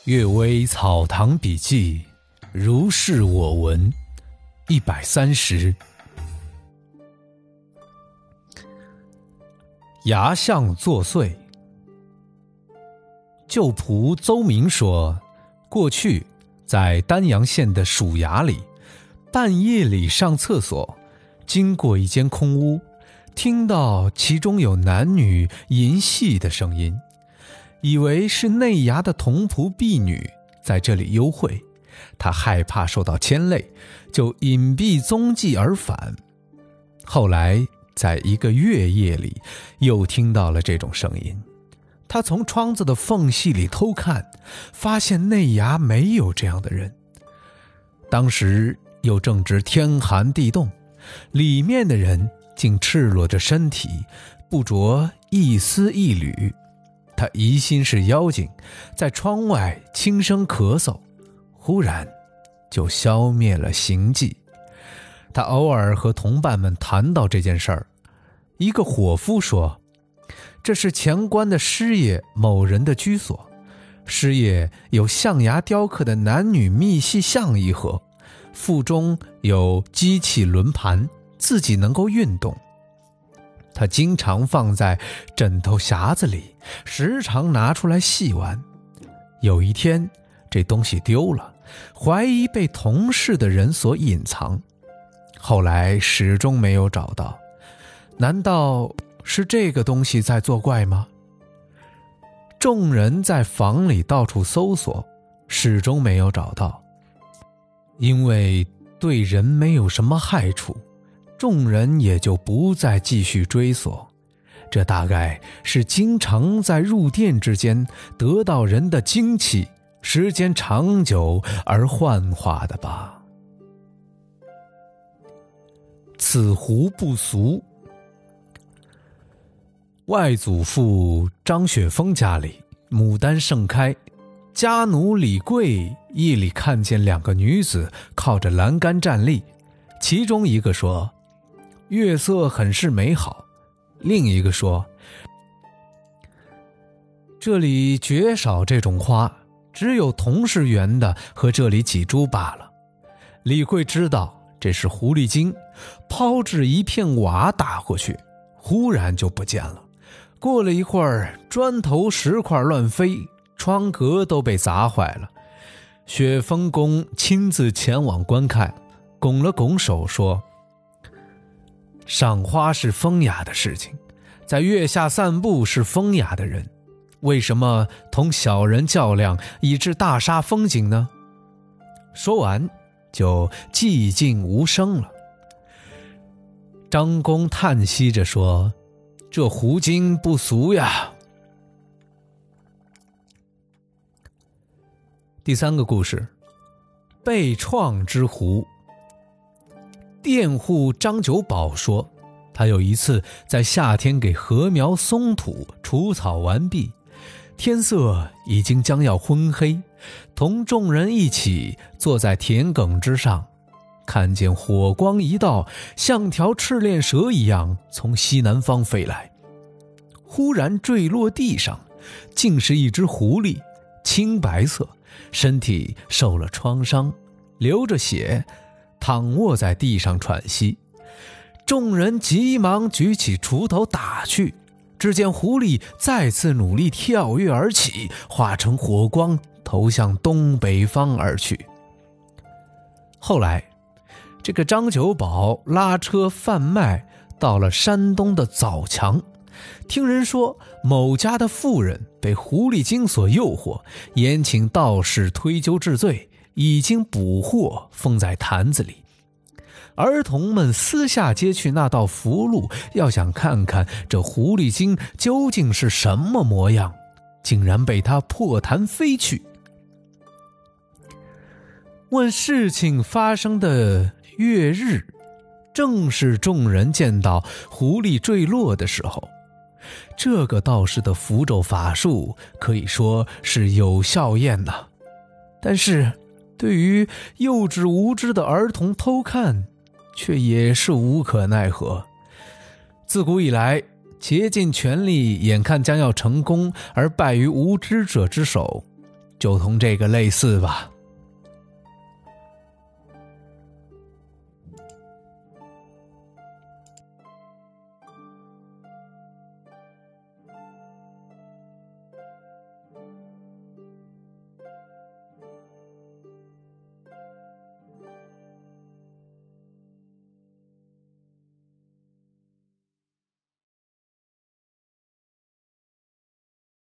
《岳微草堂笔记》，如是我闻，一百三十。牙相作祟。旧仆邹明说，过去在丹阳县的蜀衙里，半夜里上厕所，经过一间空屋，听到其中有男女淫戏的声音。以为是内衙的童仆婢女在这里幽会，他害怕受到牵累，就隐蔽踪迹而返。后来在一个月夜里，又听到了这种声音。他从窗子的缝隙里偷看，发现内衙没有这样的人。当时又正值天寒地冻，里面的人竟赤裸着身体，不着一丝一缕。他疑心是妖精，在窗外轻声咳嗽，忽然就消灭了行迹。他偶尔和同伴们谈到这件事儿，一个伙夫说：“这是前关的师爷某人的居所，师爷有象牙雕刻的男女密戏像一盒，腹中有机器轮盘，自己能够运动。”他经常放在枕头匣子里，时常拿出来细玩。有一天，这东西丢了，怀疑被同事的人所隐藏，后来始终没有找到。难道是这个东西在作怪吗？众人在房里到处搜索，始终没有找到，因为对人没有什么害处。众人也就不再继续追索，这大概是经常在入殿之间得到人的精气，时间长久而幻化的吧。此壶不俗。外祖父张雪峰家里牡丹盛开，家奴李贵夜里看见两个女子靠着栏杆站立，其中一个说。月色很是美好，另一个说：“这里绝少这种花，只有同事圆的和这里几株罢了。”李贵知道这是狐狸精，抛掷一片瓦打过去，忽然就不见了。过了一会儿，砖头石块乱飞，窗格都被砸坏了。雪峰公亲自前往观看，拱了拱手说。赏花是风雅的事情，在月下散步是风雅的人，为什么同小人较量以致大煞风景呢？说完，就寂静无声了。张公叹息着说：“这狐精不俗呀。”第三个故事，被创之狐。佃户张九宝说：“他有一次在夏天给禾苗松土除草完毕，天色已经将要昏黑，同众人一起坐在田埂之上，看见火光一道，像条赤练蛇一样从西南方飞来，忽然坠落地上，竟是一只狐狸，青白色，身体受了创伤，流着血。”躺卧在地上喘息，众人急忙举起锄头打去。只见狐狸再次努力跳跃而起，化成火光，投向东北方而去。后来，这个张九宝拉车贩卖到了山东的枣强，听人说某家的妇人被狐狸精所诱惑，延请道士推究治罪。已经捕获，封在坛子里。儿童们私下接去那道符箓，要想看看这狐狸精究竟是什么模样，竟然被他破坛飞去。问事情发生的月日，正是众人见到狐狸坠落的时候。这个道士的符咒法术可以说是有效验呐，但是。对于幼稚无知的儿童偷看，却也是无可奈何。自古以来，竭尽全力，眼看将要成功，而败于无知者之手。就同这个类似吧。